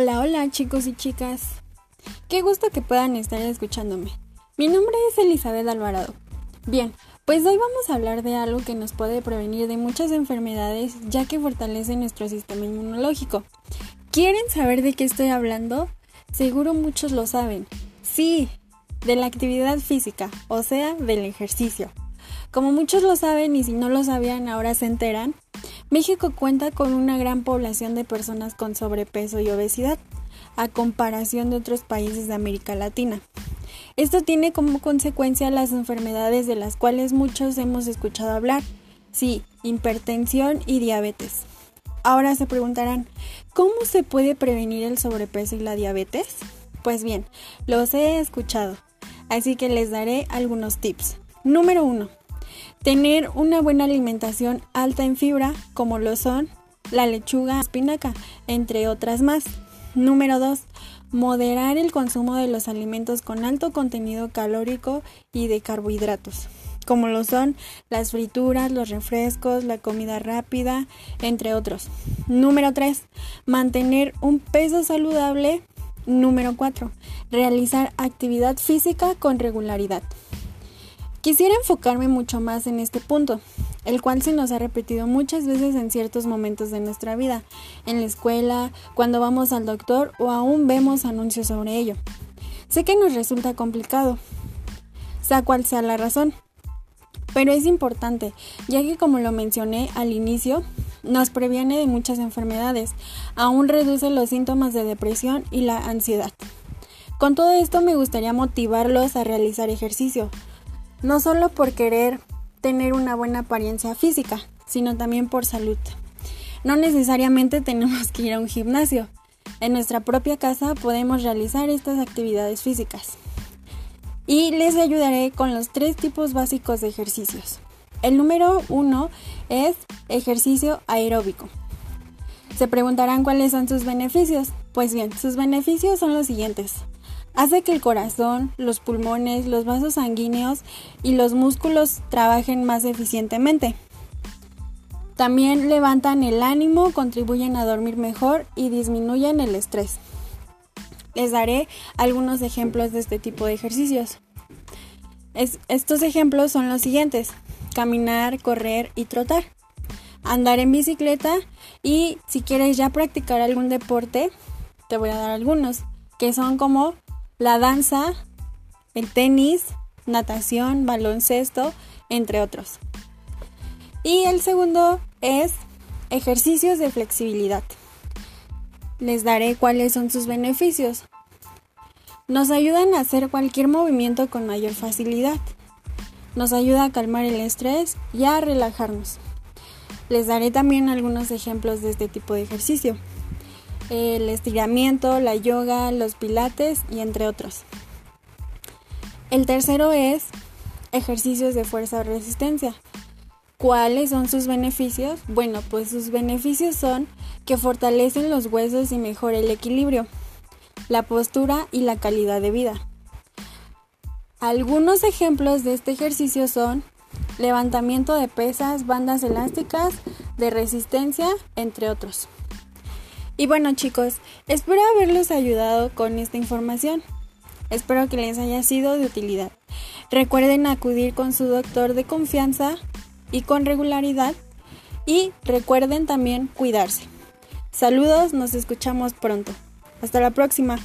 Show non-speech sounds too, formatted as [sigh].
Hola, hola chicos y chicas. Qué gusto que puedan estar escuchándome. Mi nombre es Elizabeth Alvarado. Bien, pues hoy vamos a hablar de algo que nos puede prevenir de muchas enfermedades ya que fortalece nuestro sistema inmunológico. ¿Quieren saber de qué estoy hablando? Seguro muchos lo saben. Sí, de la actividad física, o sea, del ejercicio. Como muchos lo saben y si no lo sabían ahora se enteran, México cuenta con una gran población de personas con sobrepeso y obesidad, a comparación de otros países de América Latina. Esto tiene como consecuencia las enfermedades de las cuales muchos hemos escuchado hablar, sí, hipertensión y diabetes. Ahora se preguntarán, ¿cómo se puede prevenir el sobrepeso y la diabetes? Pues bien, los he escuchado, así que les daré algunos tips. Número 1. Tener una buena alimentación alta en fibra, como lo son la lechuga, espinaca, entre otras más. Número 2. Moderar el consumo de los alimentos con alto contenido calórico y de carbohidratos, como lo son las frituras, los refrescos, la comida rápida, entre otros. Número 3. Mantener un peso saludable. Número 4. Realizar actividad física con regularidad. Quisiera enfocarme mucho más en este punto, el cual se nos ha repetido muchas veces en ciertos momentos de nuestra vida, en la escuela, cuando vamos al doctor o aún vemos anuncios sobre ello. Sé que nos resulta complicado, sea cual sea la razón, pero es importante, ya que como lo mencioné al inicio, nos previene de muchas enfermedades, aún reduce los síntomas de depresión y la ansiedad. Con todo esto me gustaría motivarlos a realizar ejercicio, no solo por querer tener una buena apariencia física, sino también por salud. No necesariamente [laughs] tenemos que ir a un gimnasio. En nuestra propia casa podemos realizar estas actividades físicas. Y les ayudaré con los tres tipos básicos de ejercicios. El número uno es ejercicio aeróbico. Se preguntarán cuáles son sus beneficios. Pues bien, sus beneficios son los siguientes hace que el corazón, los pulmones, los vasos sanguíneos y los músculos trabajen más eficientemente. También levantan el ánimo, contribuyen a dormir mejor y disminuyen el estrés. Les daré algunos ejemplos de este tipo de ejercicios. estos ejemplos son los siguientes. Caminar, correr y trotar. Andar en bicicleta y si quieres ya practicar algún deporte, te voy a dar algunos, que son como la danza, el tenis, natación, baloncesto, entre otros. Y el segundo es ejercicios de flexibilidad. Les daré cuáles son sus beneficios. Nos ayudan a hacer cualquier movimiento con mayor facilidad. Nos ayuda a calmar el estrés y a relajarnos. Les daré también algunos ejemplos de este tipo de ejercicio el estiramiento, la yoga, los pilates y entre otros. El tercero es ejercicios de fuerza o resistencia. ¿Cuáles son sus beneficios? Bueno, pues sus beneficios son que fortalecen los huesos y mejora el equilibrio, la postura y la calidad de vida. Algunos ejemplos de este ejercicio son levantamiento de pesas, bandas elásticas, de resistencia, entre otros. Y bueno chicos, espero haberlos ayudado con esta información. Espero que les haya sido de utilidad. Recuerden acudir con su doctor de confianza y con regularidad. Y recuerden también cuidarse. Saludos, nos escuchamos pronto. Hasta la próxima.